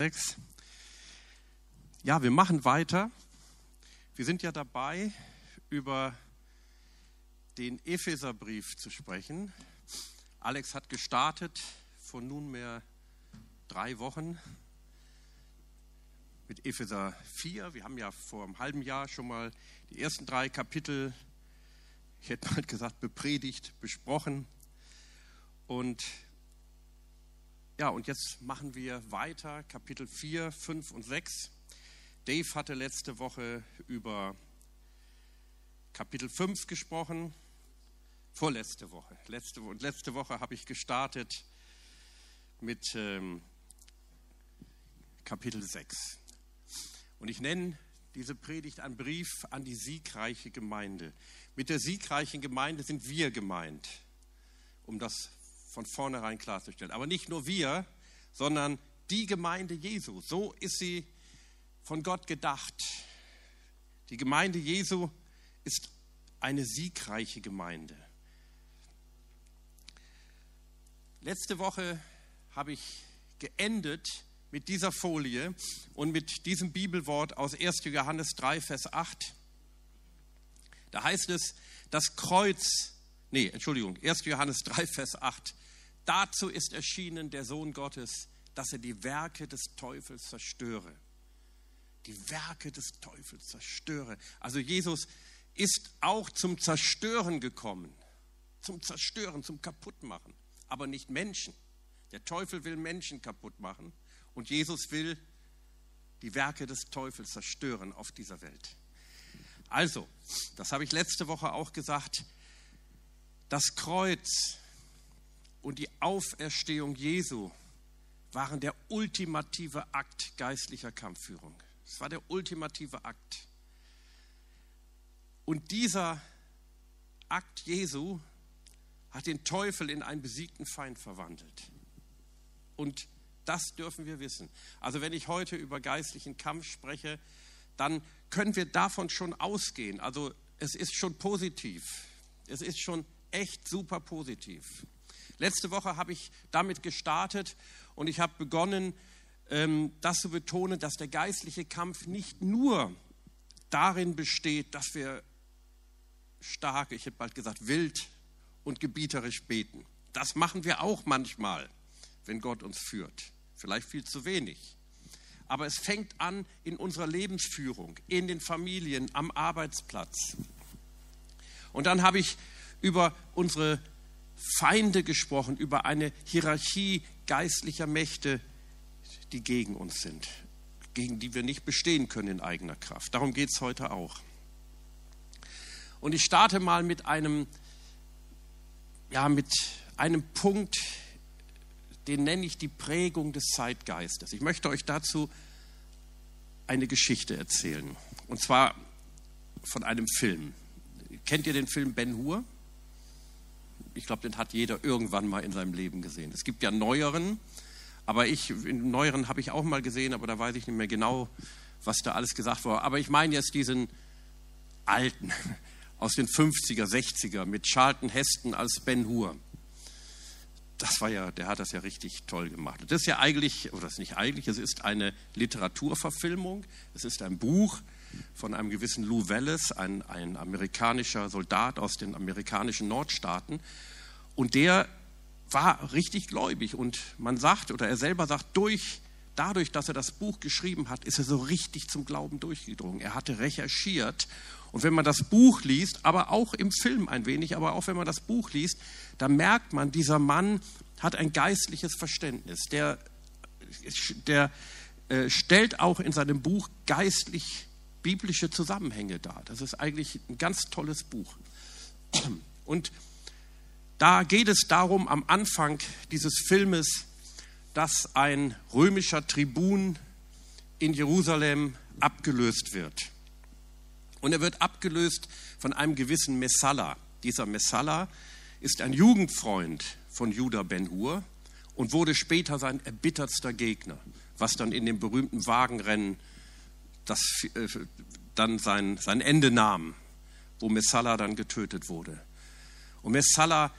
6. Ja, wir machen weiter. Wir sind ja dabei, über den Epheserbrief zu sprechen. Alex hat gestartet vor nunmehr drei Wochen mit Epheser 4. Wir haben ja vor einem halben Jahr schon mal die ersten drei Kapitel, ich hätte mal gesagt, bepredigt, besprochen. Und ja, und jetzt machen wir weiter, Kapitel 4, 5 und 6. Dave hatte letzte Woche über Kapitel 5 gesprochen, vorletzte Woche. Letzte, und letzte Woche habe ich gestartet mit ähm, Kapitel 6. Und ich nenne diese Predigt einen Brief an die siegreiche Gemeinde. Mit der siegreichen Gemeinde sind wir gemeint, um das von vornherein klarzustellen. Aber nicht nur wir, sondern die Gemeinde Jesu. So ist sie von Gott gedacht. Die Gemeinde Jesu ist eine siegreiche Gemeinde. Letzte Woche habe ich geendet mit dieser Folie und mit diesem Bibelwort aus 1. Johannes 3, Vers 8. Da heißt es, das Kreuz, nee, Entschuldigung, 1. Johannes 3, Vers 8. Dazu ist erschienen der Sohn Gottes, dass er die Werke des Teufels zerstöre. Die Werke des Teufels zerstöre. Also Jesus ist auch zum Zerstören gekommen. Zum Zerstören, zum Kaputtmachen. Aber nicht Menschen. Der Teufel will Menschen kaputt machen und Jesus will die Werke des Teufels zerstören auf dieser Welt. Also, das habe ich letzte Woche auch gesagt, das Kreuz und die Auferstehung Jesu waren der ultimative Akt geistlicher Kampfführung. Es war der ultimative Akt. Und dieser Akt Jesu hat den Teufel in einen besiegten Feind verwandelt. Und das dürfen wir wissen. Also wenn ich heute über geistlichen Kampf spreche, dann können wir davon schon ausgehen. Also es ist schon positiv. Es ist schon echt super positiv. Letzte Woche habe ich damit gestartet und ich habe begonnen, ähm, das zu betonen, dass der geistliche Kampf nicht nur darin besteht, dass wir stark, ich hätte bald gesagt, wild und gebieterisch beten. Das machen wir auch manchmal, wenn Gott uns führt. Vielleicht viel zu wenig. Aber es fängt an in unserer Lebensführung, in den Familien, am Arbeitsplatz. Und dann habe ich über unsere Feinde gesprochen, über eine Hierarchie geistlicher Mächte, die gegen uns sind, gegen die wir nicht bestehen können in eigener Kraft. Darum geht es heute auch. Und ich starte mal mit einem, ja, mit einem Punkt, den nenne ich die Prägung des Zeitgeistes. Ich möchte euch dazu eine Geschichte erzählen. Und zwar von einem Film. Kennt ihr den Film Ben Hur? Ich glaube, den hat jeder irgendwann mal in seinem Leben gesehen. Es gibt ja neueren, aber ich, in neueren habe ich auch mal gesehen, aber da weiß ich nicht mehr genau, was da alles gesagt wurde. Aber ich meine jetzt diesen alten aus den 50er, 60er mit Charlton Heston als Ben Hur. Das war ja, der hat das ja richtig toll gemacht. Das ist ja eigentlich, oder das ist nicht eigentlich, es ist eine Literaturverfilmung. Es ist ein Buch, von einem gewissen Lou Wallace, ein, ein amerikanischer Soldat aus den amerikanischen Nordstaaten. Und der war richtig gläubig. Und man sagt, oder er selber sagt, durch, dadurch, dass er das Buch geschrieben hat, ist er so richtig zum Glauben durchgedrungen. Er hatte recherchiert. Und wenn man das Buch liest, aber auch im Film ein wenig, aber auch wenn man das Buch liest, da merkt man, dieser Mann hat ein geistliches Verständnis. Der, der äh, stellt auch in seinem Buch geistlich biblische Zusammenhänge dar. Das ist eigentlich ein ganz tolles Buch. Und da geht es darum, am Anfang dieses Filmes, dass ein römischer Tribun in Jerusalem abgelöst wird. Und er wird abgelöst von einem gewissen Messala. Dieser Messala ist ein Jugendfreund von Judah Ben-Hur und wurde später sein erbittertster Gegner, was dann in dem berühmten Wagenrennen das äh, dann sein, sein Ende nahm, wo Messala dann getötet wurde. Und Messala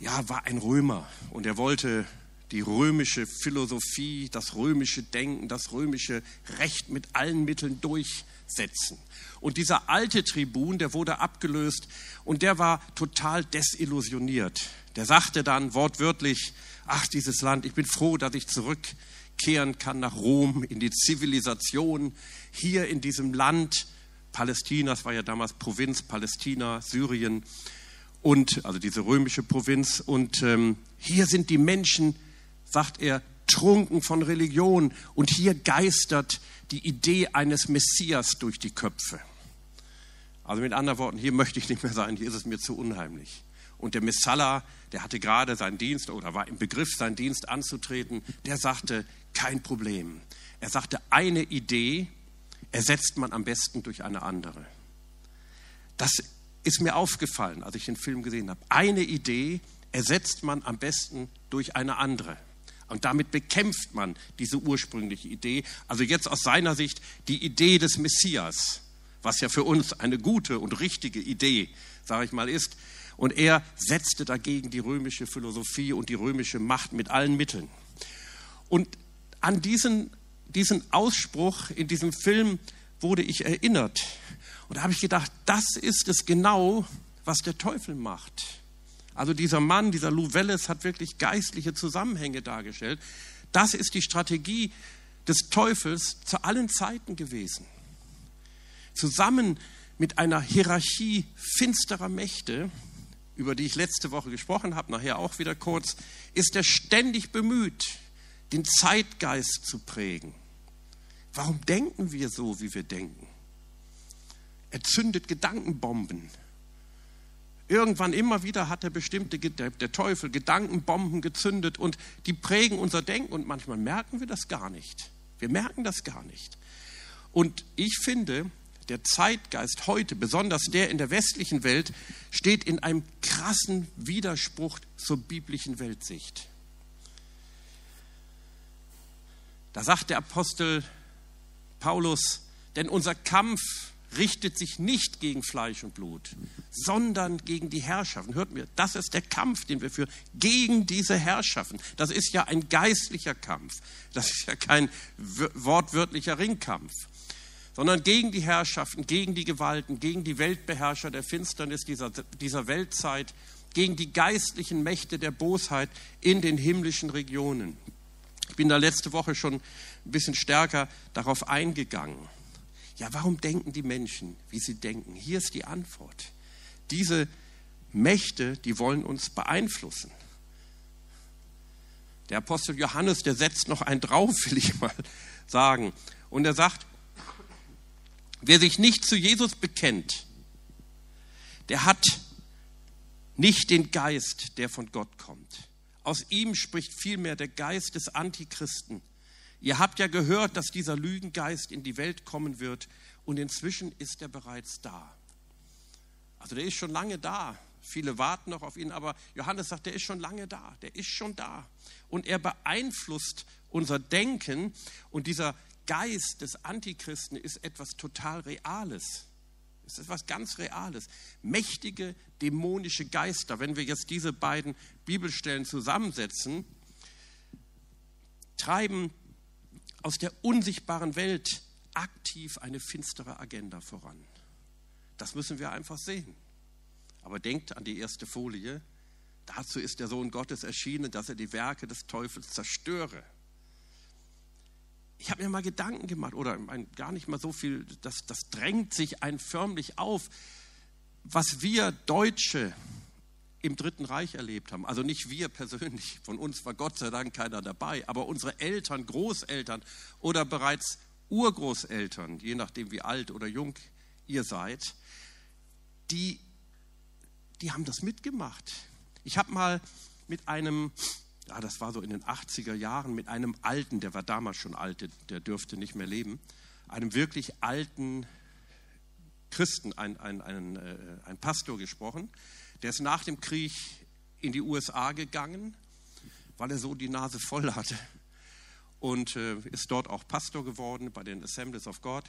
ja, war ein Römer und er wollte die römische Philosophie, das römische Denken, das römische Recht mit allen Mitteln durchsetzen. Und dieser alte Tribun, der wurde abgelöst und der war total desillusioniert. Der sagte dann wortwörtlich, ach dieses Land, ich bin froh, dass ich zurückkehren kann nach Rom, in die Zivilisation, hier in diesem Land Palästina, das war ja damals Provinz Palästina, Syrien und also diese römische Provinz. Und ähm, hier sind die Menschen, sagt er, trunken von Religion und hier geistert die Idee eines Messias durch die Köpfe. Also mit anderen Worten, hier möchte ich nicht mehr sein, hier ist es mir zu unheimlich. Und der Messala, der hatte gerade seinen Dienst oder war im Begriff, seinen Dienst anzutreten, der sagte, kein Problem. Er sagte, eine Idee ersetzt man am besten durch eine andere. Das ist mir aufgefallen, als ich den Film gesehen habe. Eine Idee ersetzt man am besten durch eine andere. Und damit bekämpft man diese ursprüngliche Idee. Also jetzt aus seiner Sicht die Idee des Messias was ja für uns eine gute und richtige Idee, sage ich mal, ist. Und er setzte dagegen die römische Philosophie und die römische Macht mit allen Mitteln. Und an diesen, diesen Ausspruch in diesem Film wurde ich erinnert. Und da habe ich gedacht, das ist es genau, was der Teufel macht. Also dieser Mann, dieser Lou Welles hat wirklich geistliche Zusammenhänge dargestellt. Das ist die Strategie des Teufels zu allen Zeiten gewesen zusammen mit einer Hierarchie finsterer Mächte, über die ich letzte Woche gesprochen habe, nachher auch wieder kurz, ist er ständig bemüht, den Zeitgeist zu prägen. Warum denken wir so, wie wir denken? Er zündet Gedankenbomben. Irgendwann immer wieder hat der bestimmte, der Teufel Gedankenbomben gezündet und die prägen unser Denken und manchmal merken wir das gar nicht. Wir merken das gar nicht. Und ich finde, der Zeitgeist heute, besonders der in der westlichen Welt, steht in einem krassen Widerspruch zur biblischen Weltsicht. Da sagt der Apostel Paulus, denn unser Kampf richtet sich nicht gegen Fleisch und Blut, sondern gegen die Herrschaften. Hört mir, das ist der Kampf, den wir führen, gegen diese Herrschaften. Das ist ja ein geistlicher Kampf. Das ist ja kein wortwörtlicher Ringkampf sondern gegen die Herrschaften, gegen die Gewalten, gegen die Weltbeherrscher der Finsternis dieser, dieser Weltzeit, gegen die geistlichen Mächte der Bosheit in den himmlischen Regionen. Ich bin da letzte Woche schon ein bisschen stärker darauf eingegangen. Ja, warum denken die Menschen, wie sie denken? Hier ist die Antwort. Diese Mächte, die wollen uns beeinflussen. Der Apostel Johannes, der setzt noch einen drauf, will ich mal sagen. Und er sagt, Wer sich nicht zu Jesus bekennt, der hat nicht den Geist, der von Gott kommt. Aus ihm spricht vielmehr der Geist des Antichristen. Ihr habt ja gehört, dass dieser Lügengeist in die Welt kommen wird und inzwischen ist er bereits da. Also der ist schon lange da. Viele warten noch auf ihn, aber Johannes sagt, der ist schon lange da. Der ist schon da. Und er beeinflusst unser Denken und dieser Geist des Antichristen ist etwas total Reales. Es ist etwas ganz Reales. Mächtige dämonische Geister, wenn wir jetzt diese beiden Bibelstellen zusammensetzen, treiben aus der unsichtbaren Welt aktiv eine finstere Agenda voran. Das müssen wir einfach sehen. Aber denkt an die erste Folie. Dazu ist der Sohn Gottes erschienen, dass er die Werke des Teufels zerstöre ich habe mir mal Gedanken gemacht, oder gar nicht mal so viel, das, das drängt sich ein förmlich auf, was wir Deutsche im Dritten Reich erlebt haben. Also nicht wir persönlich, von uns war Gott sei Dank keiner dabei, aber unsere Eltern, Großeltern oder bereits Urgroßeltern, je nachdem wie alt oder jung ihr seid, die, die haben das mitgemacht. Ich habe mal mit einem ja, das war so in den 80er Jahren, mit einem alten, der war damals schon alt, der dürfte nicht mehr leben, einem wirklich alten Christen, ein, ein, ein, äh, ein Pastor gesprochen. Der ist nach dem Krieg in die USA gegangen, weil er so die Nase voll hatte und äh, ist dort auch Pastor geworden bei den Assemblies of God.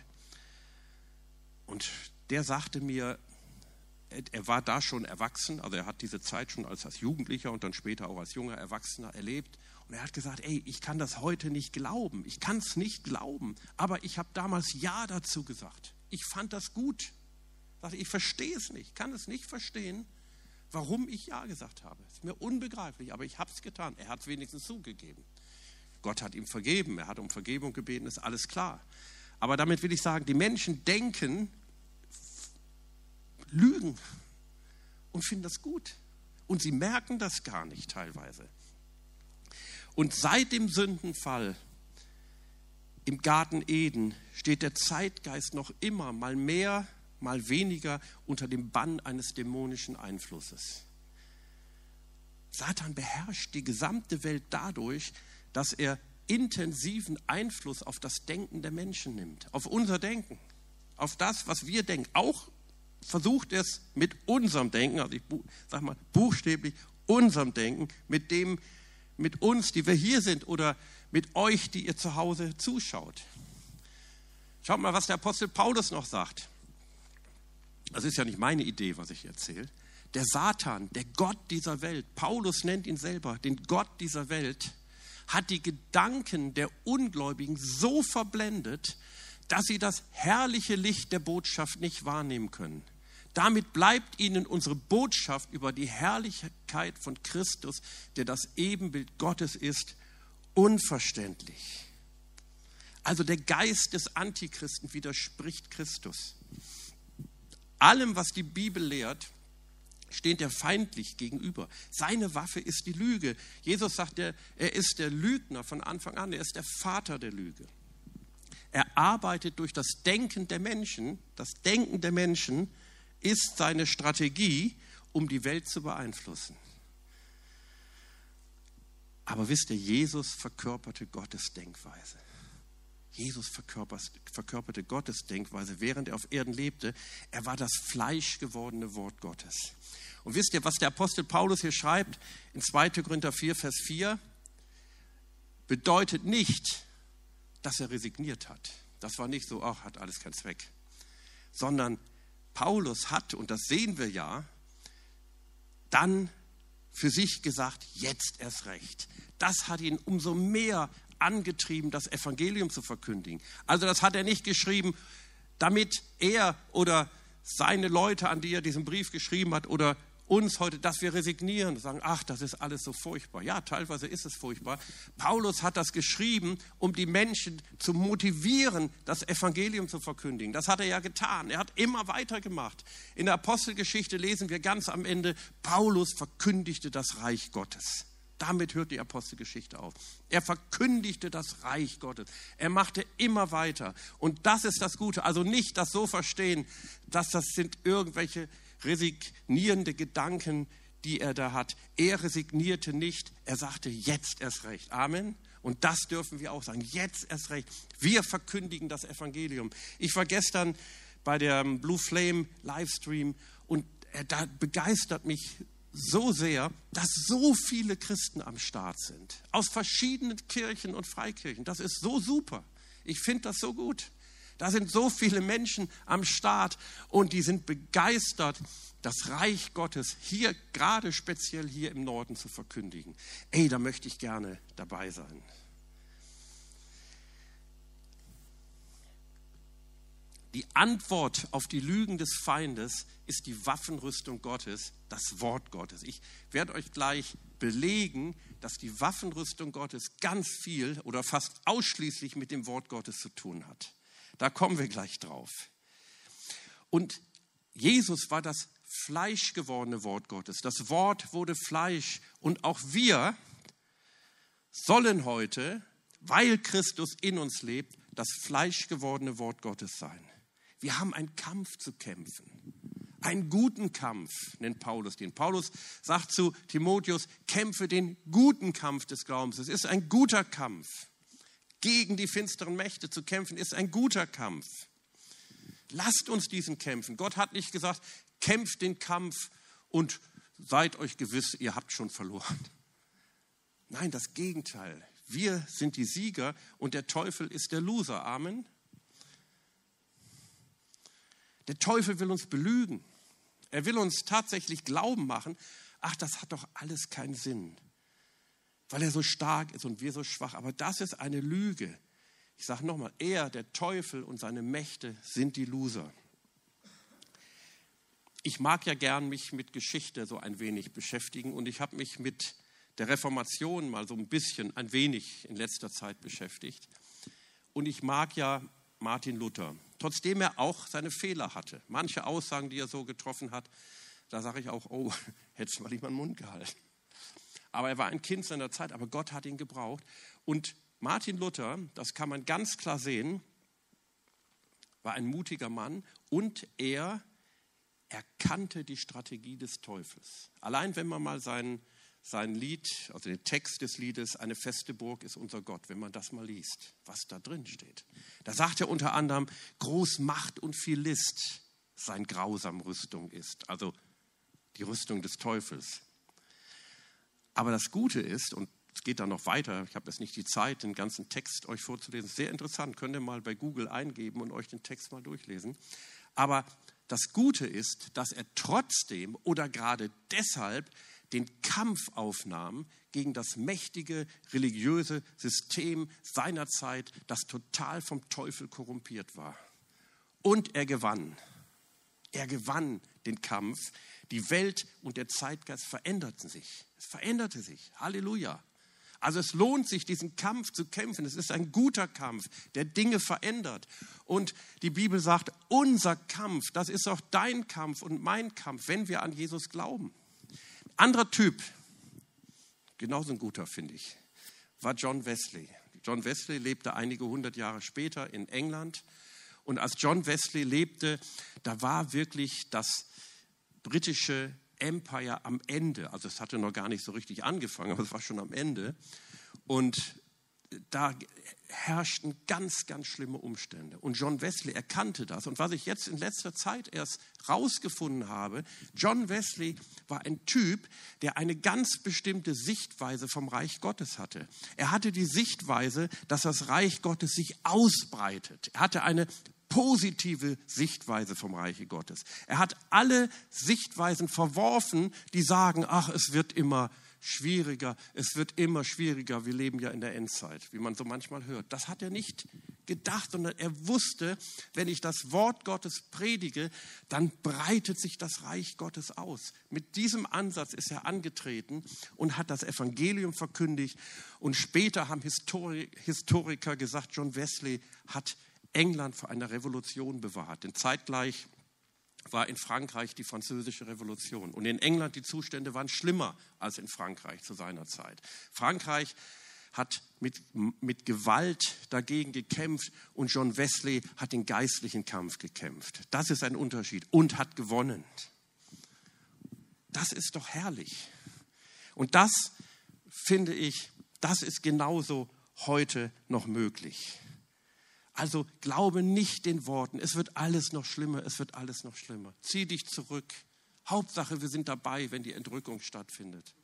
Und der sagte mir, er war da schon erwachsen, also er hat diese Zeit schon als, als Jugendlicher und dann später auch als junger Erwachsener erlebt. Und er hat gesagt, ey, ich kann das heute nicht glauben. Ich kann es nicht glauben. Aber ich habe damals Ja dazu gesagt. Ich fand das gut. Ich verstehe es nicht, kann es nicht verstehen, warum ich Ja gesagt habe. Ist mir unbegreiflich, aber ich habe es getan. Er hat es wenigstens zugegeben. Gott hat ihm vergeben, er hat um Vergebung gebeten, ist alles klar. Aber damit will ich sagen, die Menschen denken, lügen und finden das gut. Und sie merken das gar nicht teilweise. Und seit dem Sündenfall im Garten Eden steht der Zeitgeist noch immer mal mehr, mal weniger unter dem Bann eines dämonischen Einflusses. Satan beherrscht die gesamte Welt dadurch, dass er intensiven Einfluss auf das Denken der Menschen nimmt, auf unser Denken, auf das, was wir denken. Auch versucht er es mit unserem Denken, also ich sage mal buchstäblich unserem Denken, mit dem, mit uns, die wir hier sind oder mit euch, die ihr zu Hause zuschaut. Schaut mal, was der Apostel Paulus noch sagt. Das ist ja nicht meine Idee, was ich erzähle. Der Satan, der Gott dieser Welt, Paulus nennt ihn selber den Gott dieser Welt, hat die Gedanken der Ungläubigen so verblendet, dass sie das herrliche Licht der Botschaft nicht wahrnehmen können. Damit bleibt ihnen unsere Botschaft über die Herrlichkeit von Christus, der das Ebenbild Gottes ist, unverständlich. Also der Geist des Antichristen widerspricht Christus. Allem, was die Bibel lehrt, steht er feindlich gegenüber. Seine Waffe ist die Lüge. Jesus sagt, er, ist der Lügner von Anfang an, er ist der Vater der Lüge. Er arbeitet durch das Denken der Menschen. Das Denken der Menschen ist seine Strategie, um die Welt zu beeinflussen. Aber wisst ihr, Jesus verkörperte Gottes Denkweise. Jesus verkörperte Gottes Denkweise, während er auf Erden lebte. Er war das fleischgewordene Wort Gottes. Und wisst ihr, was der Apostel Paulus hier schreibt in 2. Korinther 4, Vers 4? Bedeutet nicht, dass er resigniert hat. Das war nicht so, ach, hat alles keinen Zweck. Sondern Paulus hat, und das sehen wir ja, dann für sich gesagt, jetzt erst recht. Das hat ihn umso mehr angetrieben, das Evangelium zu verkündigen. Also das hat er nicht geschrieben, damit er oder seine Leute, an die er diesen Brief geschrieben hat, oder uns heute, dass wir resignieren und sagen, ach, das ist alles so furchtbar. Ja, teilweise ist es furchtbar. Paulus hat das geschrieben, um die Menschen zu motivieren, das Evangelium zu verkündigen. Das hat er ja getan. Er hat immer weitergemacht. In der Apostelgeschichte lesen wir ganz am Ende, Paulus verkündigte das Reich Gottes. Damit hört die Apostelgeschichte auf. Er verkündigte das Reich Gottes. Er machte immer weiter. Und das ist das Gute. Also nicht das so verstehen, dass das sind irgendwelche resignierende Gedanken, die er da hat. Er resignierte nicht. Er sagte jetzt erst recht. Amen. Und das dürfen wir auch sagen. Jetzt erst recht. Wir verkündigen das Evangelium. Ich war gestern bei der Blue Flame Livestream und da begeistert mich so sehr, dass so viele Christen am Start sind. Aus verschiedenen Kirchen und Freikirchen. Das ist so super. Ich finde das so gut. Da sind so viele Menschen am Start und die sind begeistert, das Reich Gottes hier, gerade speziell hier im Norden zu verkündigen. Ey, da möchte ich gerne dabei sein. Die Antwort auf die Lügen des Feindes ist die Waffenrüstung Gottes, das Wort Gottes. Ich werde euch gleich belegen, dass die Waffenrüstung Gottes ganz viel oder fast ausschließlich mit dem Wort Gottes zu tun hat. Da kommen wir gleich drauf. Und Jesus war das fleischgewordene Wort Gottes. Das Wort wurde Fleisch. Und auch wir sollen heute, weil Christus in uns lebt, das fleischgewordene Wort Gottes sein. Wir haben einen Kampf zu kämpfen. Einen guten Kampf nennt Paulus den. Paulus sagt zu Timotheus, kämpfe den guten Kampf des Glaubens. Es ist ein guter Kampf. Gegen die finsteren Mächte zu kämpfen, ist ein guter Kampf. Lasst uns diesen kämpfen. Gott hat nicht gesagt, kämpft den Kampf und seid euch gewiss, ihr habt schon verloren. Nein, das Gegenteil. Wir sind die Sieger und der Teufel ist der Loser. Amen. Der Teufel will uns belügen. Er will uns tatsächlich glauben machen, ach, das hat doch alles keinen Sinn. weil er so stark ist und wir so schwach. Aber das ist eine Lüge. Ich sage nochmal, er, der Teufel und seine Mächte sind die Loser. Ich mag ja gern mich mit Geschichte so ein wenig beschäftigen und ich habe mich mit der Reformation mal so ein bisschen, ein wenig in letzter Zeit beschäftigt. Und ich mag ja Martin Luther, trotzdem er auch seine Fehler hatte. Manche Aussagen, die er so getroffen hat, da sage ich auch, oh, hättest du mal lieber den Mund gehalten. Aber er war ein Kind seiner Zeit, aber Gott hat ihn gebraucht. Und Martin Luther, das kann man ganz klar sehen, war ein mutiger Mann und er erkannte die Strategie des Teufels. Allein wenn man mal sein, sein Lied, also den Text des Liedes, eine feste Burg ist unser Gott, wenn man das mal liest, was da drin steht. Da sagt er unter anderem, groß Macht und viel List sein grausam Rüstung ist, also die Rüstung des Teufels. Aber das Gute ist, und es geht dann noch weiter, ich habe jetzt nicht die Zeit, den ganzen Text euch vorzulesen, sehr interessant, könnt ihr mal bei Google eingeben und euch den Text mal durchlesen. Aber das Gute ist, dass er trotzdem oder gerade deshalb den Kampf aufnahm gegen das mächtige religiöse System seiner Zeit, das total vom Teufel korrumpiert war. Und er gewann. Er gewann den Kampf. Die Welt und der Zeitgeist veränderten sich. Es veränderte sich. Halleluja. Also es lohnt sich, diesen Kampf zu kämpfen. Es ist ein guter Kampf, der Dinge verändert. Und die Bibel sagt, unser Kampf, das ist auch dein Kampf und mein Kampf, wenn wir an Jesus glauben. Anderer Typ, genauso ein guter, finde ich, war John Wesley. John Wesley lebte einige hundert Jahre später in England. Und als John Wesley lebte, da war wirklich das britische Empire am Ende. Also es hatte noch gar nicht so richtig angefangen, aber es war schon am Ende. Und da herrschten ganz, ganz schlimme Umstände. Und John Wesley erkannte das. Und was ich jetzt in letzter Zeit erst rausgefunden habe, John Wesley war ein Typ, der eine ganz bestimmte Sichtweise vom Reich Gottes hatte. Er hatte die Sichtweise, dass das Reich Gottes sich ausbreitet. Er hatte eine positive Sichtweise vom Reiche Gottes. Er hat alle Sichtweisen verworfen, die sagen, ach, es wird immer schwieriger, es wird immer schwieriger, wir leben ja in der Endzeit, wie man so manchmal hört. Das hat er nicht gedacht, sondern er wusste, wenn ich das Wort Gottes predige, dann breitet sich das Reich Gottes aus. Mit diesem Ansatz ist er angetreten und hat das Evangelium verkündigt. Und später haben Historiker gesagt, John Wesley hat England vor einer Revolution bewahrt. Denn zeitgleich war in Frankreich die französische Revolution. Und in England die Zustände waren schlimmer als in Frankreich zu seiner Zeit. Frankreich hat mit, mit Gewalt dagegen gekämpft und John Wesley hat den geistlichen Kampf gekämpft. Das ist ein Unterschied und hat gewonnen. Das ist doch herrlich. Und das finde ich, das ist genauso heute noch möglich. Also glaube nicht den Worten, es wird alles noch schlimmer, es wird alles noch schlimmer. Zieh dich zurück. Hauptsache, wir sind dabei, wenn die Entrückung stattfindet.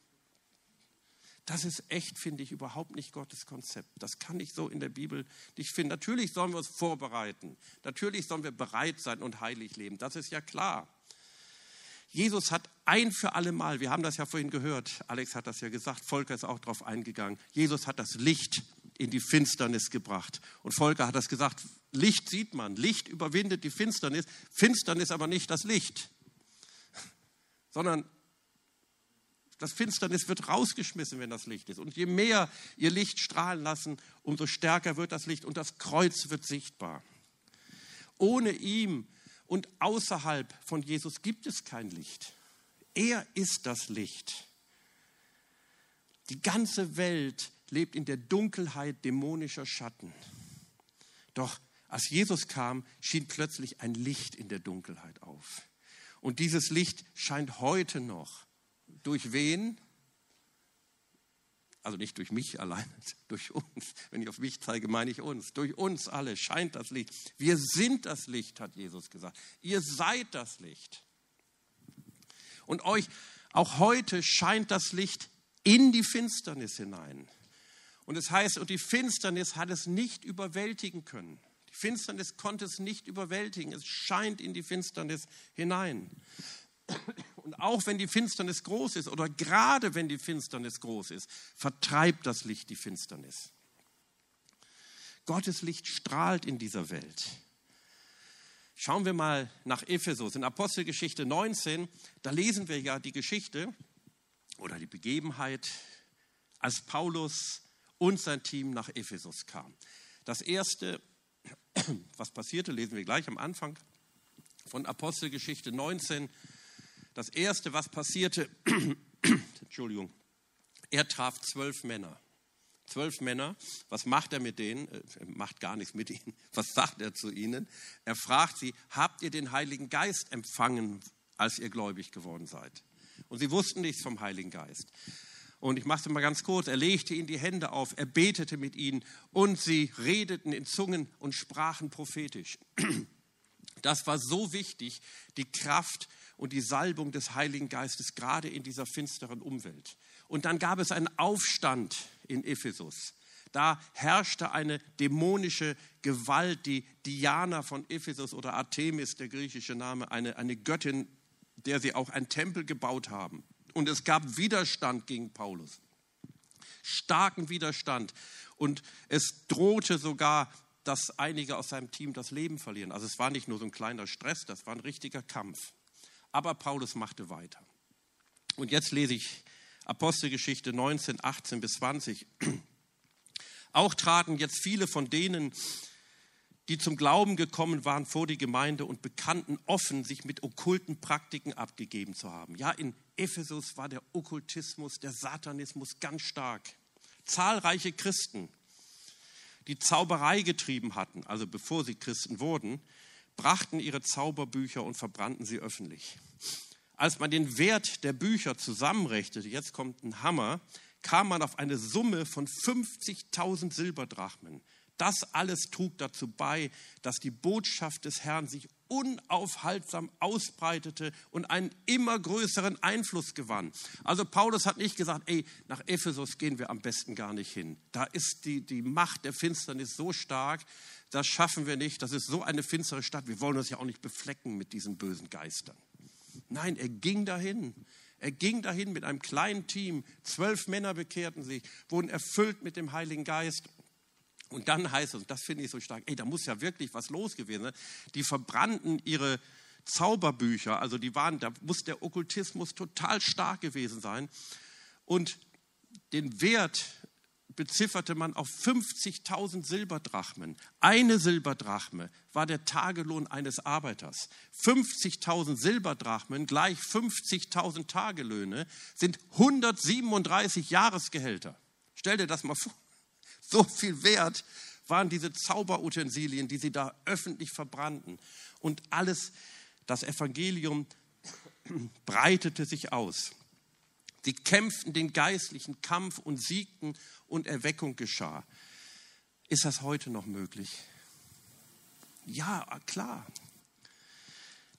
Das ist echt, finde ich, überhaupt nicht Gottes Konzept. Das kann ich so in der Bibel nicht finden. Natürlich sollen wir uns vorbereiten. Natürlich sollen wir bereit sein und heilig leben. Das ist ja klar. Jesus hat ein für alle Mal, wir haben das ja vorhin gehört, Alex hat das ja gesagt, Volker ist auch darauf eingegangen, Jesus hat das Licht in die Finsternis gebracht. Und Volker hat das gesagt, Licht sieht man, Licht überwindet die Finsternis, Finsternis aber nicht das Licht, sondern das Finsternis wird rausgeschmissen, wenn das Licht ist. Und je mehr ihr Licht strahlen lassen, umso stärker wird das Licht und das Kreuz wird sichtbar. Ohne ihm und außerhalb von Jesus gibt es kein Licht. Er ist das Licht. Die ganze Welt lebt in der Dunkelheit dämonischer Schatten. Doch als Jesus kam, schien plötzlich ein Licht in der Dunkelheit auf. Und dieses Licht scheint heute noch. Durch wen? Also nicht durch mich allein, durch uns. Wenn ich auf mich zeige, meine ich uns. Durch uns alle scheint das Licht. Wir sind das Licht, hat Jesus gesagt. Ihr seid das Licht. Und euch, auch heute scheint das Licht in die Finsternis hinein. Und es heißt, und die Finsternis hat es nicht überwältigen können. Die Finsternis konnte es nicht überwältigen. Es scheint in die Finsternis hinein. Und auch wenn die Finsternis groß ist oder gerade wenn die Finsternis groß ist, vertreibt das Licht die Finsternis. Gottes Licht strahlt in dieser Welt. Schauen wir mal nach Ephesus. In Apostelgeschichte 19, da lesen wir ja die Geschichte oder die Begebenheit, als Paulus und sein Team nach Ephesus kamen. Das erste, was passierte, lesen wir gleich am Anfang von Apostelgeschichte 19. Das erste, was passierte, Entschuldigung, er traf zwölf Männer zwölf Männer. Was macht er mit denen? Äh, er macht gar nichts mit ihnen. Was sagt er zu ihnen? Er fragt sie, habt ihr den Heiligen Geist empfangen, als ihr gläubig geworden seid? Und sie wussten nichts vom Heiligen Geist. Und ich mache es mal ganz kurz. Er legte ihnen die Hände auf, er betete mit ihnen und sie redeten in Zungen und sprachen prophetisch. Das war so wichtig, die Kraft und die Salbung des Heiligen Geistes, gerade in dieser finsteren Umwelt. Und dann gab es einen Aufstand in Ephesus. Da herrschte eine dämonische Gewalt, die Diana von Ephesus oder Artemis, der griechische Name, eine, eine Göttin, der sie auch einen Tempel gebaut haben. Und es gab Widerstand gegen Paulus. Starken Widerstand. Und es drohte sogar, dass einige aus seinem Team das Leben verlieren. Also es war nicht nur so ein kleiner Stress, das war ein richtiger Kampf. Aber Paulus machte weiter. Und jetzt lese ich Apostelgeschichte 19, 18 bis 20. Auch traten jetzt viele von denen, die zum Glauben gekommen waren, vor die Gemeinde und bekannten offen, sich mit okkulten Praktiken abgegeben zu haben. Ja, in Ephesus war der Okkultismus, der Satanismus ganz stark. Zahlreiche Christen, die Zauberei getrieben hatten, also bevor sie Christen wurden, brachten ihre Zauberbücher und verbrannten sie öffentlich. Als man den Wert der Bücher zusammenrechnete, jetzt kommt ein Hammer, kam man auf eine Summe von 50.000 Silberdrachmen. Das alles trug dazu bei, dass die Botschaft des Herrn sich unaufhaltsam ausbreitete und einen immer größeren Einfluss gewann. Also Paulus hat nicht gesagt, ey, nach Ephesus gehen wir am besten gar nicht hin. Da ist die, die Macht der Finsternis so stark, das schaffen wir nicht. Das ist so eine finstere Stadt. Wir wollen uns ja auch nicht beflecken mit diesen bösen Geistern. Nein, er ging dahin. Er ging dahin mit einem kleinen Team. Zwölf Männer bekehrten sich, wurden erfüllt mit dem Heiligen Geist. Und dann heißt es, und das finde ich so stark, ey, da muss ja wirklich was los gewesen sein. Die verbrannten ihre Zauberbücher, also die waren, da muss der Okkultismus total stark gewesen sein. Und den Wert bezifferte man auf 50.000 Silberdrachmen. Eine Silberdrachme war der Tagelohn eines Arbeiters. 50.000 Silberdrachmen gleich 50.000 Tagelöhne sind 137 Jahresgehälter. Stell dir das mal vor. So viel wert waren diese Zauberutensilien, die sie da öffentlich verbrannten. Und alles, das Evangelium breitete sich aus. Sie kämpften den geistlichen Kampf und siegten und Erweckung geschah. Ist das heute noch möglich? Ja, klar.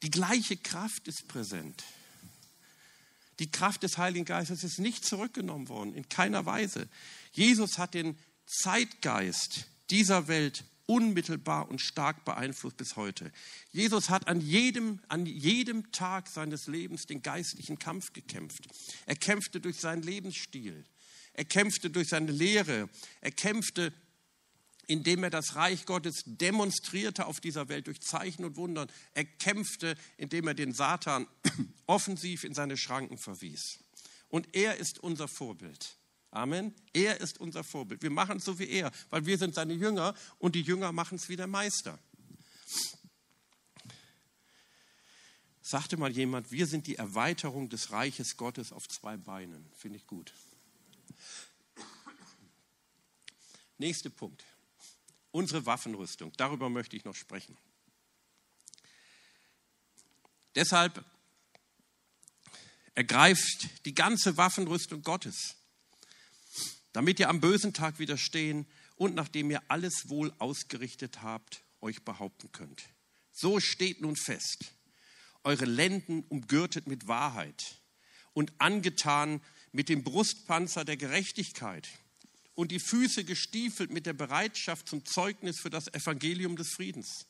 Die gleiche Kraft ist präsent. Die Kraft des Heiligen Geistes ist nicht zurückgenommen worden, in keiner Weise. Jesus hat den Zeitgeist dieser Welt unmittelbar und stark beeinflusst bis heute. Jesus hat an jedem, an jedem Tag seines Lebens den geistlichen Kampf gekämpft. Er kämpfte durch seinen Lebensstil. Er kämpfte durch seine Lehre. Er kämpfte, indem er das Reich Gottes demonstrierte auf dieser Welt durch Zeichen und Wundern. Er kämpfte, indem er den Satan offensiv in seine Schranken verwies. Und er ist unser Vorbild. Amen. Er ist unser Vorbild. Wir machen es so wie er, weil wir sind seine Jünger und die Jünger machen es wie der Meister. Sagte mal jemand, wir sind die Erweiterung des Reiches Gottes auf zwei Beinen. Finde ich gut. Nächster Punkt. Unsere Waffenrüstung. Darüber möchte ich noch sprechen. Deshalb ergreift die ganze Waffenrüstung Gottes damit ihr am bösen Tag widerstehen und nachdem ihr alles wohl ausgerichtet habt, euch behaupten könnt. So steht nun fest, eure Lenden umgürtet mit Wahrheit und angetan mit dem Brustpanzer der Gerechtigkeit und die Füße gestiefelt mit der Bereitschaft zum Zeugnis für das Evangelium des Friedens.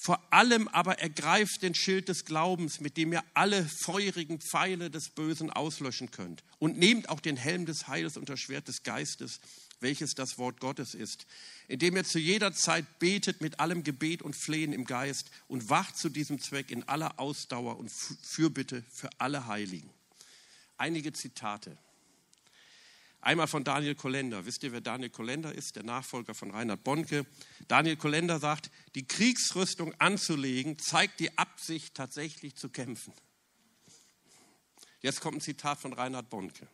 Vor allem aber ergreift den Schild des Glaubens, mit dem ihr alle feurigen Pfeile des Bösen auslöschen könnt. Und nehmt auch den Helm des Heils und das Schwert des Geistes, welches das Wort Gottes ist, indem ihr zu jeder Zeit betet mit allem Gebet und Flehen im Geist und wacht zu diesem Zweck in aller Ausdauer und Fürbitte für alle Heiligen. Einige Zitate. Einmal von Daniel Kolender. Wisst ihr, wer Daniel Kolender ist? Der Nachfolger von Reinhard Bonke. Daniel Kolender sagt, die Kriegsrüstung anzulegen zeigt die Absicht, tatsächlich zu kämpfen. Jetzt kommt ein Zitat von Reinhard Bonke.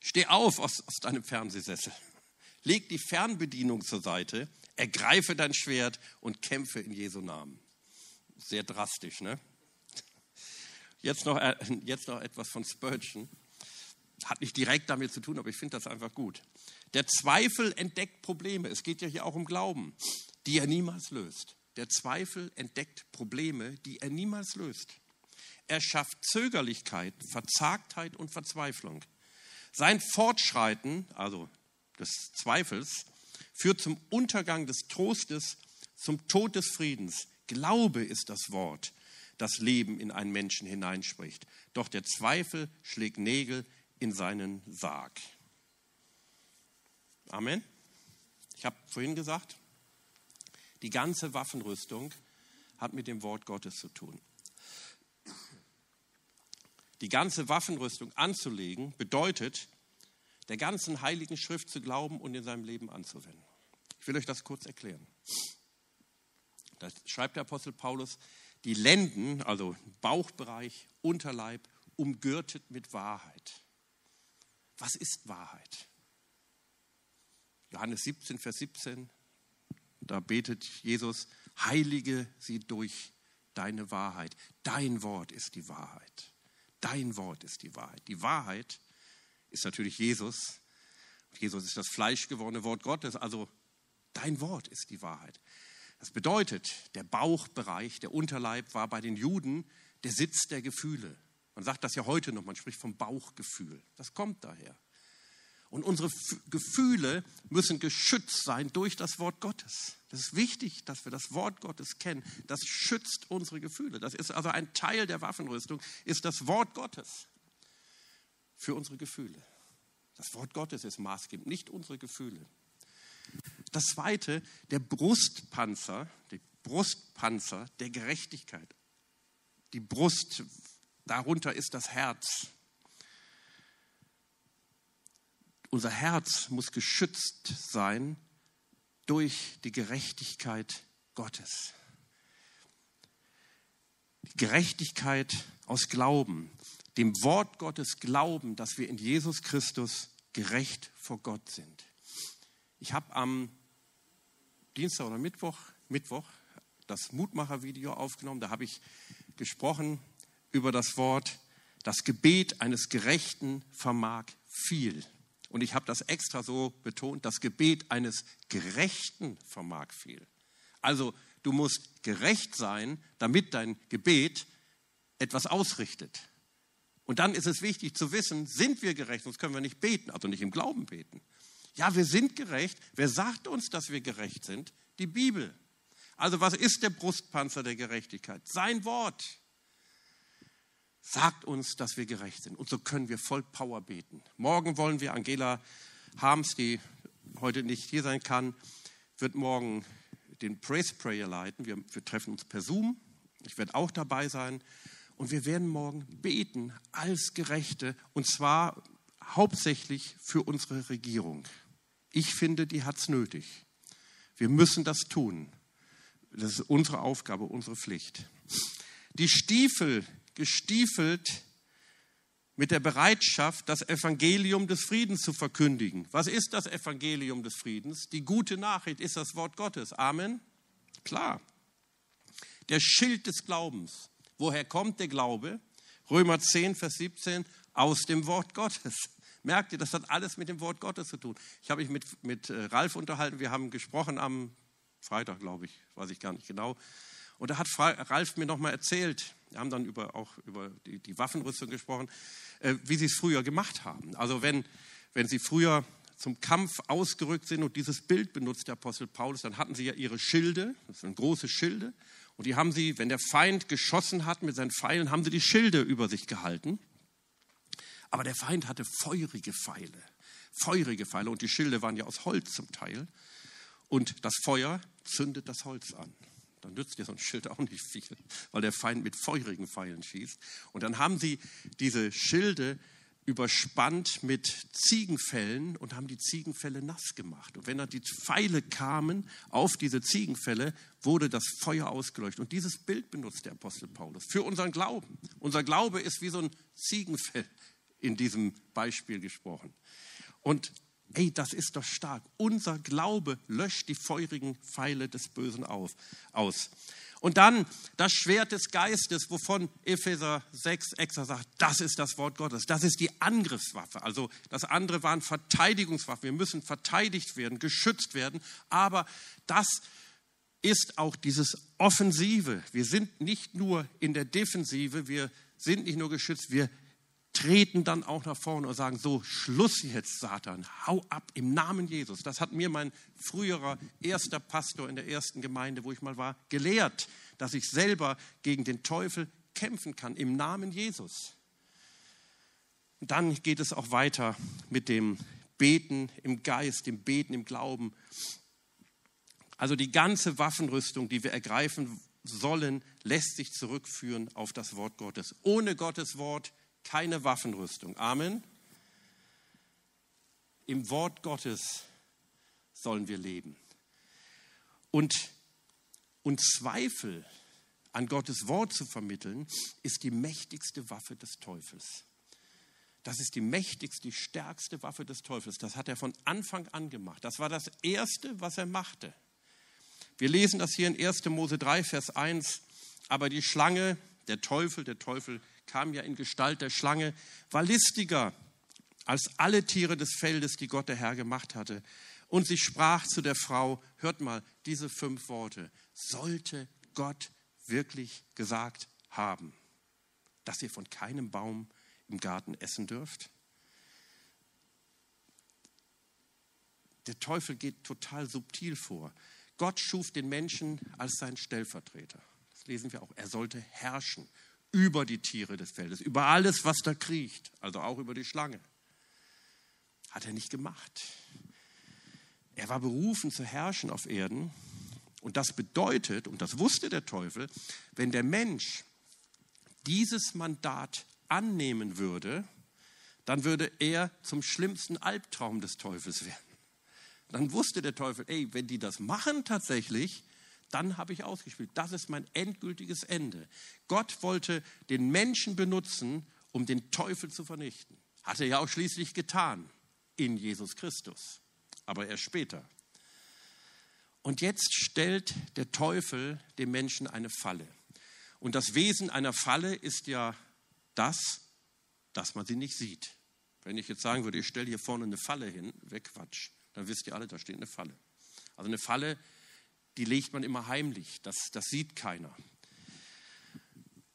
Steh auf aus, aus deinem Fernsehsessel. Leg die Fernbedienung zur Seite, ergreife dein Schwert und kämpfe in Jesu Namen. Sehr drastisch, ne? Jetzt noch, äh, jetzt noch etwas von Spurgeon hat nicht direkt damit zu tun, aber ich finde das einfach gut. Der Zweifel entdeckt Probleme. Es geht ja hier auch um Glauben, die er niemals löst. Der Zweifel entdeckt Probleme, die er niemals löst. Er schafft Zögerlichkeit, Verzagtheit und Verzweiflung. Sein Fortschreiten, also des Zweifels, führt zum Untergang des Trostes, zum Tod des Friedens. Glaube ist das Wort, das Leben in einen Menschen hineinspricht. Doch der Zweifel schlägt Nägel in seinen Sarg. Amen. Ich habe vorhin gesagt, die ganze Waffenrüstung hat mit dem Wort Gottes zu tun. Die ganze Waffenrüstung anzulegen bedeutet, der ganzen heiligen Schrift zu glauben und in seinem Leben anzuwenden. Ich will euch das kurz erklären. Da schreibt der Apostel Paulus, die Lenden, also Bauchbereich, Unterleib, umgürtet mit Wahrheit. Was ist Wahrheit? Johannes 17, Vers 17, da betet Jesus, heilige sie durch deine Wahrheit. Dein Wort ist die Wahrheit. Dein Wort ist die Wahrheit. Die Wahrheit ist natürlich Jesus. Jesus ist das fleischgewordene Wort Gottes, also dein Wort ist die Wahrheit. Das bedeutet, der Bauchbereich, der Unterleib war bei den Juden der Sitz der Gefühle. Man sagt das ja heute noch, man spricht vom Bauchgefühl. Das kommt daher. Und unsere Gefühle müssen geschützt sein durch das Wort Gottes. Das ist wichtig, dass wir das Wort Gottes kennen. Das schützt unsere Gefühle. Das ist also ein Teil der Waffenrüstung, ist das Wort Gottes für unsere Gefühle. Das Wort Gottes ist maßgebend, nicht unsere Gefühle. Das zweite, der Brustpanzer, der Brustpanzer der Gerechtigkeit. Die Brust Darunter ist das Herz. Unser Herz muss geschützt sein durch die Gerechtigkeit Gottes. Die Gerechtigkeit aus Glauben, dem Wort Gottes glauben, dass wir in Jesus Christus gerecht vor Gott sind. Ich habe am Dienstag oder Mittwoch, Mittwoch das Mutmacher-Video aufgenommen. Da habe ich gesprochen über das Wort, das Gebet eines Gerechten vermag viel. Und ich habe das extra so betont, das Gebet eines Gerechten vermag viel. Also du musst gerecht sein, damit dein Gebet etwas ausrichtet. Und dann ist es wichtig zu wissen, sind wir gerecht, sonst können wir nicht beten, also nicht im Glauben beten. Ja, wir sind gerecht. Wer sagt uns, dass wir gerecht sind? Die Bibel. Also was ist der Brustpanzer der Gerechtigkeit? Sein Wort sagt uns, dass wir gerecht sind. Und so können wir voll Power beten. Morgen wollen wir Angela Harms, die heute nicht hier sein kann, wird morgen den Praise Prayer leiten. Wir, wir treffen uns per Zoom. Ich werde auch dabei sein. Und wir werden morgen beten als Gerechte. Und zwar hauptsächlich für unsere Regierung. Ich finde, die hat es nötig. Wir müssen das tun. Das ist unsere Aufgabe, unsere Pflicht. Die Stiefel, gestiefelt mit der Bereitschaft, das Evangelium des Friedens zu verkündigen. Was ist das Evangelium des Friedens? Die gute Nachricht ist das Wort Gottes. Amen. Klar. Der Schild des Glaubens. Woher kommt der Glaube? Römer 10, Vers 17, aus dem Wort Gottes. Merkt ihr, das hat alles mit dem Wort Gottes zu tun. Ich habe mich mit, mit äh, Ralf unterhalten, wir haben gesprochen am Freitag, glaube ich, weiß ich gar nicht genau. Und da hat Ralf mir nochmal erzählt, wir haben dann über, auch über die, die Waffenrüstung gesprochen, äh, wie sie es früher gemacht haben. Also wenn, wenn sie früher zum Kampf ausgerückt sind und dieses Bild benutzt der Apostel Paulus, dann hatten sie ja ihre Schilde, das sind große Schilde, und die haben sie, wenn der Feind geschossen hat mit seinen Pfeilen, haben sie die Schilde über sich gehalten. Aber der Feind hatte feurige Pfeile, feurige Pfeile, und die Schilde waren ja aus Holz zum Teil. Und das Feuer zündet das Holz an. Dann nützt dir so ein Schild auch nicht viel, weil der Feind mit feurigen Pfeilen schießt. Und dann haben sie diese Schilde überspannt mit Ziegenfällen und haben die Ziegenfälle nass gemacht. Und wenn dann die Pfeile kamen auf diese Ziegenfälle, wurde das Feuer ausgeleuchtet. Und dieses Bild benutzt der Apostel Paulus für unseren Glauben. Unser Glaube ist wie so ein Ziegenfell in diesem Beispiel gesprochen. Und ey, das ist doch stark. Unser Glaube löscht die feurigen Pfeile des Bösen auf, aus. Und dann das Schwert des Geistes, wovon Epheser 6 extra sagt, das ist das Wort Gottes, das ist die Angriffswaffe. Also das andere waren Verteidigungswaffen. Wir müssen verteidigt werden, geschützt werden. Aber das ist auch dieses Offensive. Wir sind nicht nur in der Defensive, wir sind nicht nur geschützt, wir treten dann auch nach vorne und sagen, so, Schluss jetzt, Satan, hau ab im Namen Jesus. Das hat mir mein früherer erster Pastor in der ersten Gemeinde, wo ich mal war, gelehrt, dass ich selber gegen den Teufel kämpfen kann im Namen Jesus. Dann geht es auch weiter mit dem Beten im Geist, dem Beten im Glauben. Also die ganze Waffenrüstung, die wir ergreifen sollen, lässt sich zurückführen auf das Wort Gottes. Ohne Gottes Wort keine Waffenrüstung. Amen. Im Wort Gottes sollen wir leben. Und, und Zweifel an Gottes Wort zu vermitteln, ist die mächtigste Waffe des Teufels. Das ist die mächtigste, die stärkste Waffe des Teufels. Das hat er von Anfang an gemacht. Das war das Erste, was er machte. Wir lesen das hier in 1. Mose 3, Vers 1. Aber die Schlange, der Teufel, der Teufel kam ja in Gestalt der Schlange, war listiger als alle Tiere des Feldes, die Gott der Herr gemacht hatte. Und sie sprach zu der Frau, hört mal diese fünf Worte, sollte Gott wirklich gesagt haben, dass ihr von keinem Baum im Garten essen dürft? Der Teufel geht total subtil vor. Gott schuf den Menschen als sein Stellvertreter. Das lesen wir auch. Er sollte herrschen über die Tiere des Feldes, über alles, was da kriecht, also auch über die Schlange. Hat er nicht gemacht. Er war berufen zu herrschen auf Erden. Und das bedeutet, und das wusste der Teufel, wenn der Mensch dieses Mandat annehmen würde, dann würde er zum schlimmsten Albtraum des Teufels werden. Dann wusste der Teufel, ey, wenn die das machen tatsächlich, dann habe ich ausgespielt. Das ist mein endgültiges Ende. Gott wollte den Menschen benutzen, um den Teufel zu vernichten. Hat er ja auch schließlich getan in Jesus Christus, aber erst später. Und jetzt stellt der Teufel dem Menschen eine Falle. Und das Wesen einer Falle ist ja das, dass man sie nicht sieht. Wenn ich jetzt sagen würde, ich stelle hier vorne eine Falle hin, wegquatsch, dann wisst ihr alle, da steht eine Falle. Also eine Falle die legt man immer heimlich. Das, das sieht keiner.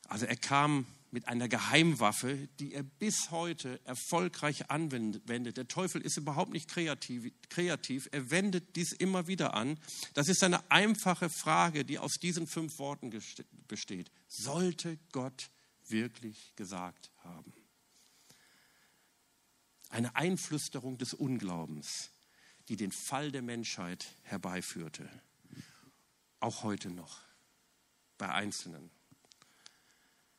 Also er kam mit einer Geheimwaffe, die er bis heute erfolgreich anwendet. Der Teufel ist überhaupt nicht kreativ, kreativ. Er wendet dies immer wieder an. Das ist eine einfache Frage, die aus diesen fünf Worten besteht. Sollte Gott wirklich gesagt haben? Eine Einflüsterung des Unglaubens, die den Fall der Menschheit herbeiführte auch heute noch bei Einzelnen.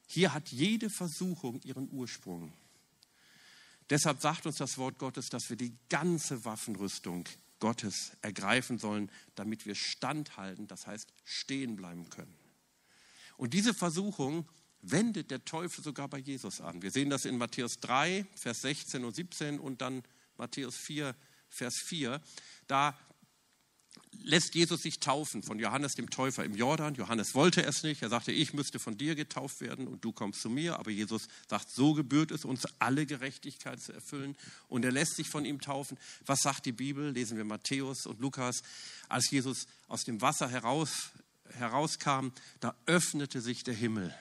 Hier hat jede Versuchung ihren Ursprung. Deshalb sagt uns das Wort Gottes, dass wir die ganze Waffenrüstung Gottes ergreifen sollen, damit wir standhalten, das heißt stehen bleiben können. Und diese Versuchung wendet der Teufel sogar bei Jesus an. Wir sehen das in Matthäus 3, Vers 16 und 17 und dann Matthäus 4, Vers 4. Da lässt Jesus sich taufen von Johannes dem Täufer im Jordan. Johannes wollte es nicht. Er sagte, ich müsste von dir getauft werden und du kommst zu mir. Aber Jesus sagt, so gebührt es uns, alle Gerechtigkeit zu erfüllen. Und er lässt sich von ihm taufen. Was sagt die Bibel? Lesen wir Matthäus und Lukas. Als Jesus aus dem Wasser heraus, herauskam, da öffnete sich der Himmel.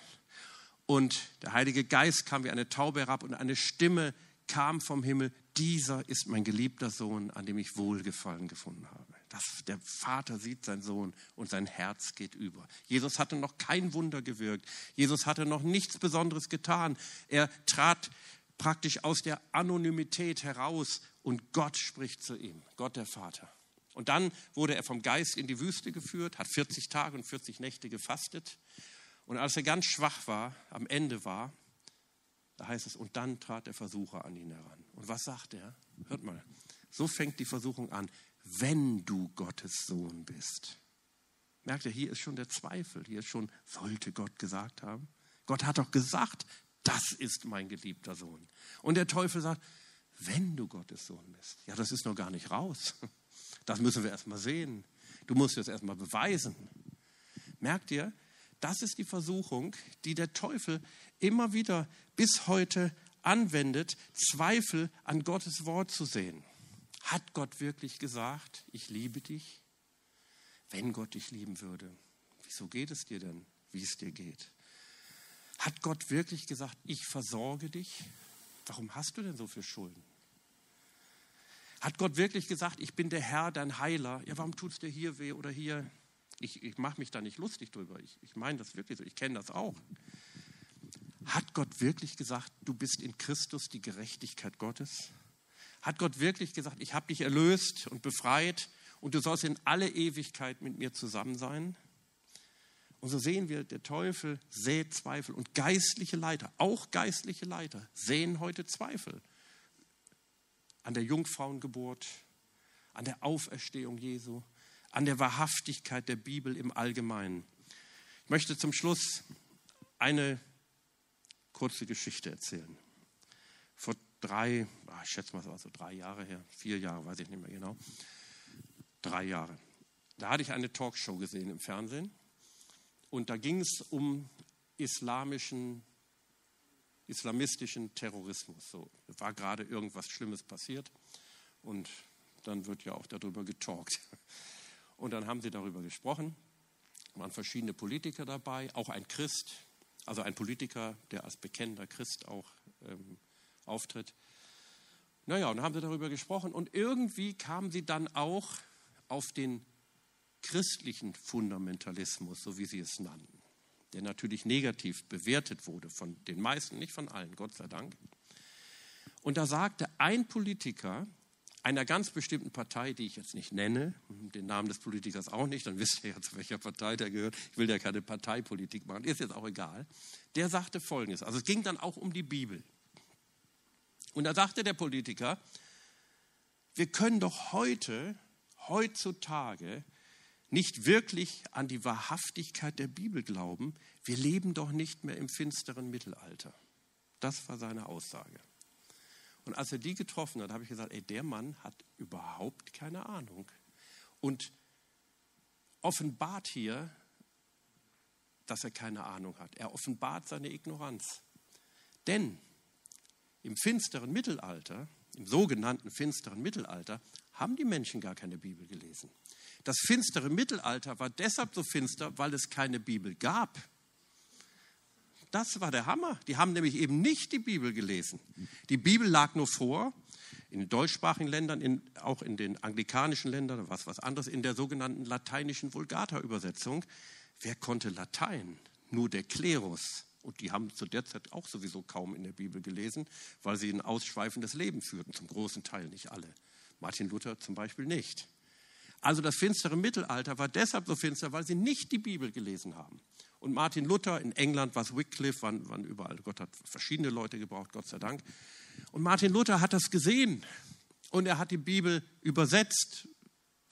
Und der Heilige Geist kam wie eine Taube herab und eine Stimme kam vom Himmel, dieser ist mein geliebter Sohn, an dem ich Wohlgefallen gefunden habe. Das, der Vater sieht seinen Sohn und sein Herz geht über. Jesus hatte noch kein Wunder gewirkt. Jesus hatte noch nichts Besonderes getan. Er trat praktisch aus der Anonymität heraus und Gott spricht zu ihm, Gott der Vater. Und dann wurde er vom Geist in die Wüste geführt, hat 40 Tage und 40 Nächte gefastet. Und als er ganz schwach war, am Ende war, da heißt es, und dann trat der Versucher an ihn heran. Und was sagt er? Hört mal, so fängt die Versuchung an, wenn du Gottes Sohn bist. Merkt ihr, hier ist schon der Zweifel, hier ist schon, sollte Gott gesagt haben? Gott hat doch gesagt, das ist mein geliebter Sohn. Und der Teufel sagt, wenn du Gottes Sohn bist. Ja, das ist noch gar nicht raus. Das müssen wir erst mal sehen. Du musst es erst mal beweisen. Merkt ihr, das ist die Versuchung, die der Teufel immer wieder bis heute anwendet, Zweifel an Gottes Wort zu sehen. Hat Gott wirklich gesagt, ich liebe dich? Wenn Gott dich lieben würde, wieso geht es dir denn, wie es dir geht? Hat Gott wirklich gesagt, ich versorge dich? Warum hast du denn so viel Schulden? Hat Gott wirklich gesagt, ich bin der Herr, dein Heiler? Ja, warum tut es dir hier weh oder hier? Ich, ich mache mich da nicht lustig drüber. Ich, ich meine das wirklich so. Ich kenne das auch. Hat Gott wirklich gesagt, du bist in Christus die Gerechtigkeit Gottes? Hat Gott wirklich gesagt, ich habe dich erlöst und befreit und du sollst in alle Ewigkeit mit mir zusammen sein? Und so sehen wir, der Teufel sät Zweifel und geistliche Leiter, auch geistliche Leiter, sehen heute Zweifel an der Jungfrauengeburt, an der Auferstehung Jesu, an der Wahrhaftigkeit der Bibel im Allgemeinen. Ich möchte zum Schluss eine kurze Geschichte erzählen. Drei, ah, ich schätze mal, es war so drei Jahre her, vier Jahre, weiß ich nicht mehr genau, drei Jahre. Da hatte ich eine Talkshow gesehen im Fernsehen und da ging es um islamischen, islamistischen Terrorismus. So war gerade irgendwas Schlimmes passiert und dann wird ja auch darüber getalkt. Und dann haben sie darüber gesprochen, waren verschiedene Politiker dabei, auch ein Christ, also ein Politiker, der als bekennender Christ auch ähm, auftritt. Naja, und haben sie darüber gesprochen und irgendwie kamen sie dann auch auf den christlichen Fundamentalismus, so wie sie es nannten, der natürlich negativ bewertet wurde von den meisten, nicht von allen, Gott sei Dank. Und da sagte ein Politiker einer ganz bestimmten Partei, die ich jetzt nicht nenne, den Namen des Politikers auch nicht, dann wisst ihr ja, zu welcher Partei der gehört. Ich will ja keine Parteipolitik machen, ist jetzt auch egal. Der sagte Folgendes, also es ging dann auch um die Bibel. Und da sagte der Politiker, wir können doch heute, heutzutage, nicht wirklich an die Wahrhaftigkeit der Bibel glauben. Wir leben doch nicht mehr im finsteren Mittelalter. Das war seine Aussage. Und als er die getroffen hat, habe ich gesagt, ey, der Mann hat überhaupt keine Ahnung. Und offenbart hier, dass er keine Ahnung hat. Er offenbart seine Ignoranz. Denn im finsteren Mittelalter, im sogenannten finsteren Mittelalter, haben die Menschen gar keine Bibel gelesen. Das finstere Mittelalter war deshalb so finster, weil es keine Bibel gab. Das war der Hammer. Die haben nämlich eben nicht die Bibel gelesen. Die Bibel lag nur vor, in den deutschsprachigen Ländern, in, auch in den anglikanischen Ländern, was was anderes, in der sogenannten lateinischen Vulgata-Übersetzung. Wer konnte Latein? Nur der Klerus. Und die haben zu der Zeit auch sowieso kaum in der Bibel gelesen, weil sie ein ausschweifendes Leben führten, zum großen Teil nicht alle. Martin Luther zum Beispiel nicht. Also das finstere Mittelalter war deshalb so finster, weil sie nicht die Bibel gelesen haben. Und Martin Luther in England war es Wycliffe, waren, waren überall. Gott hat verschiedene Leute gebraucht, Gott sei Dank. Und Martin Luther hat das gesehen und er hat die Bibel übersetzt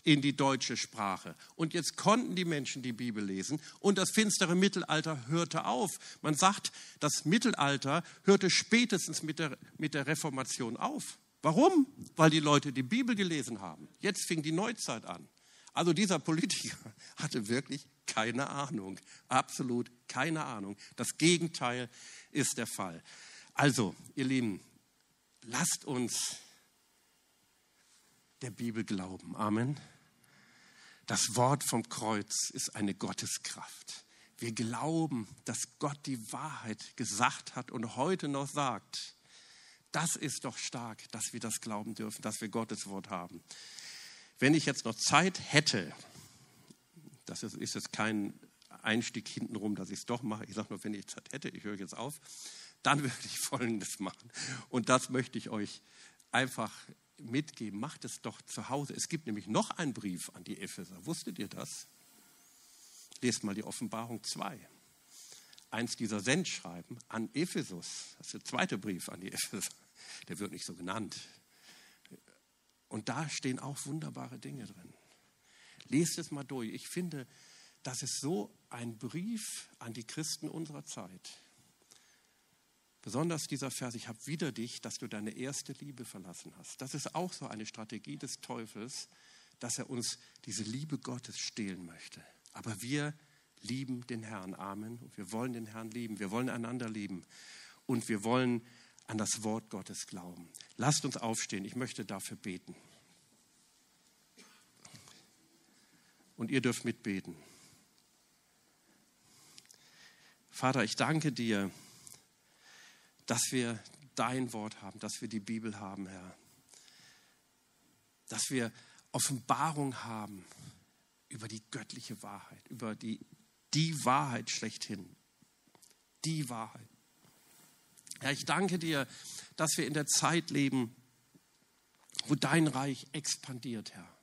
in die deutsche Sprache. Und jetzt konnten die Menschen die Bibel lesen und das finstere Mittelalter hörte auf. Man sagt, das Mittelalter hörte spätestens mit der, mit der Reformation auf. Warum? Weil die Leute die Bibel gelesen haben. Jetzt fing die Neuzeit an. Also dieser Politiker hatte wirklich keine Ahnung, absolut keine Ahnung. Das Gegenteil ist der Fall. Also, ihr Lieben, lasst uns der Bibel glauben. Amen. Das Wort vom Kreuz ist eine Gotteskraft. Wir glauben, dass Gott die Wahrheit gesagt hat und heute noch sagt Das ist doch stark, dass wir das glauben dürfen, dass wir Gottes Wort haben. Wenn ich jetzt noch Zeit hätte, das ist, ist jetzt kein Einstieg hintenrum, dass ich es doch mache. Ich sage nur, wenn ich Zeit hätte, ich höre jetzt auf, dann würde ich Folgendes machen. Und das möchte ich euch einfach mitgeben. Macht es doch zu Hause. Es gibt nämlich noch einen Brief an die Epheser. Wusstet ihr das? Lest mal die Offenbarung 2. Eins dieser Sendschreiben an Ephesus. Das ist der zweite Brief an die Epheser. Der wird nicht so genannt. Und da stehen auch wunderbare Dinge drin. Lest es mal durch. Ich finde, das ist so ein Brief an die Christen unserer Zeit. Besonders dieser Vers, ich habe wieder dich, dass du deine erste Liebe verlassen hast. Das ist auch so eine Strategie des Teufels, dass er uns diese Liebe Gottes stehlen möchte. Aber wir lieben den Herrn. Amen. Und wir wollen den Herrn lieben. Wir wollen einander lieben. Und wir wollen an das Wort Gottes glauben. Lasst uns aufstehen. Ich möchte dafür beten. Und ihr dürft mitbeten. Vater, ich danke dir, dass wir dein Wort haben, dass wir die Bibel haben, Herr. Dass wir Offenbarung haben über die göttliche Wahrheit, über die, die Wahrheit schlechthin. Die Wahrheit. Herr, ich danke dir, dass wir in der Zeit leben, wo dein Reich expandiert, Herr.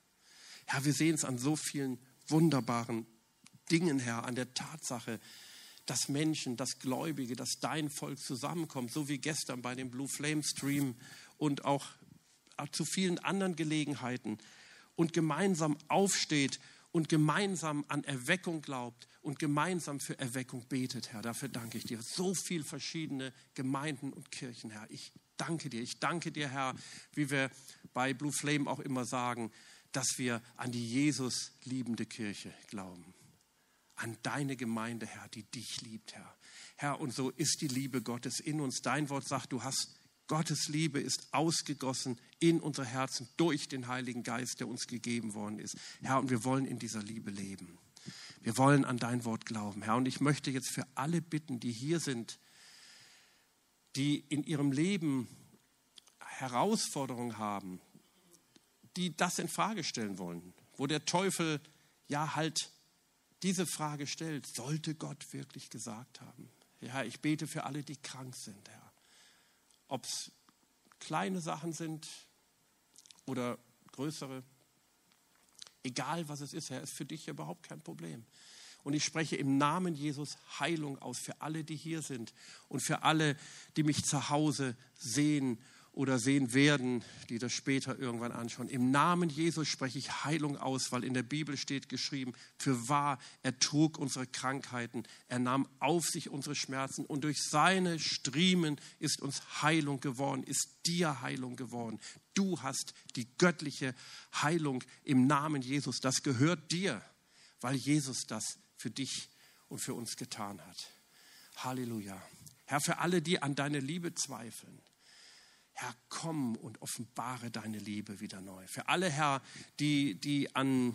Herr, wir sehen es an so vielen wunderbaren Dingen, Herr, an der Tatsache, dass Menschen, dass Gläubige, dass dein Volk zusammenkommt, so wie gestern bei dem Blue Flame Stream und auch zu vielen anderen Gelegenheiten und gemeinsam aufsteht und gemeinsam an Erweckung glaubt und gemeinsam für Erweckung betet, Herr. Dafür danke ich dir. So viele verschiedene Gemeinden und Kirchen, Herr. Ich danke dir. Ich danke dir, Herr, wie wir bei Blue Flame auch immer sagen, dass wir an die Jesus liebende Kirche glauben an deine Gemeinde, Herr, die dich liebt, Herr. Herr, und so ist die Liebe Gottes in uns. Dein Wort sagt, du hast Gottes Liebe ist ausgegossen in unsere Herzen durch den Heiligen Geist, der uns gegeben worden ist. Herr, und wir wollen in dieser Liebe leben. Wir wollen an dein Wort glauben, Herr. Und ich möchte jetzt für alle bitten, die hier sind, die in ihrem Leben Herausforderungen haben, die das in Frage stellen wollen, wo der Teufel ja halt diese Frage stellt, sollte Gott wirklich gesagt haben? Ja, ich bete für alle, die krank sind, Herr. Ob es kleine Sachen sind oder größere, egal was es ist, Herr, ist für dich überhaupt kein Problem. Und ich spreche im Namen Jesus Heilung aus für alle, die hier sind und für alle, die mich zu Hause sehen oder sehen werden, die das später irgendwann anschauen. Im Namen Jesus spreche ich Heilung aus, weil in der Bibel steht geschrieben, für wahr, er trug unsere Krankheiten, er nahm auf sich unsere Schmerzen und durch seine Striemen ist uns Heilung geworden, ist dir Heilung geworden. Du hast die göttliche Heilung im Namen Jesus. Das gehört dir, weil Jesus das für dich und für uns getan hat. Halleluja. Herr, für alle, die an deine Liebe zweifeln, Herr, komm und offenbare deine Liebe wieder neu. Für alle, Herr, die, die an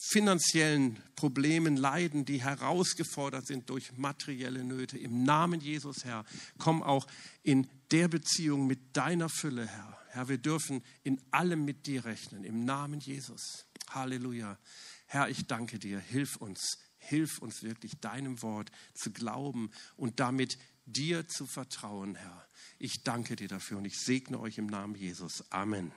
finanziellen Problemen leiden, die herausgefordert sind durch materielle Nöte. Im Namen Jesus, Herr, komm auch in der Beziehung mit deiner Fülle, Herr. Herr, wir dürfen in allem mit dir rechnen. Im Namen Jesus. Halleluja. Herr, ich danke dir. Hilf uns. Hilf uns wirklich, deinem Wort zu glauben und damit dir zu vertrauen, Herr. Ich danke dir dafür und ich segne euch im Namen Jesus. Amen.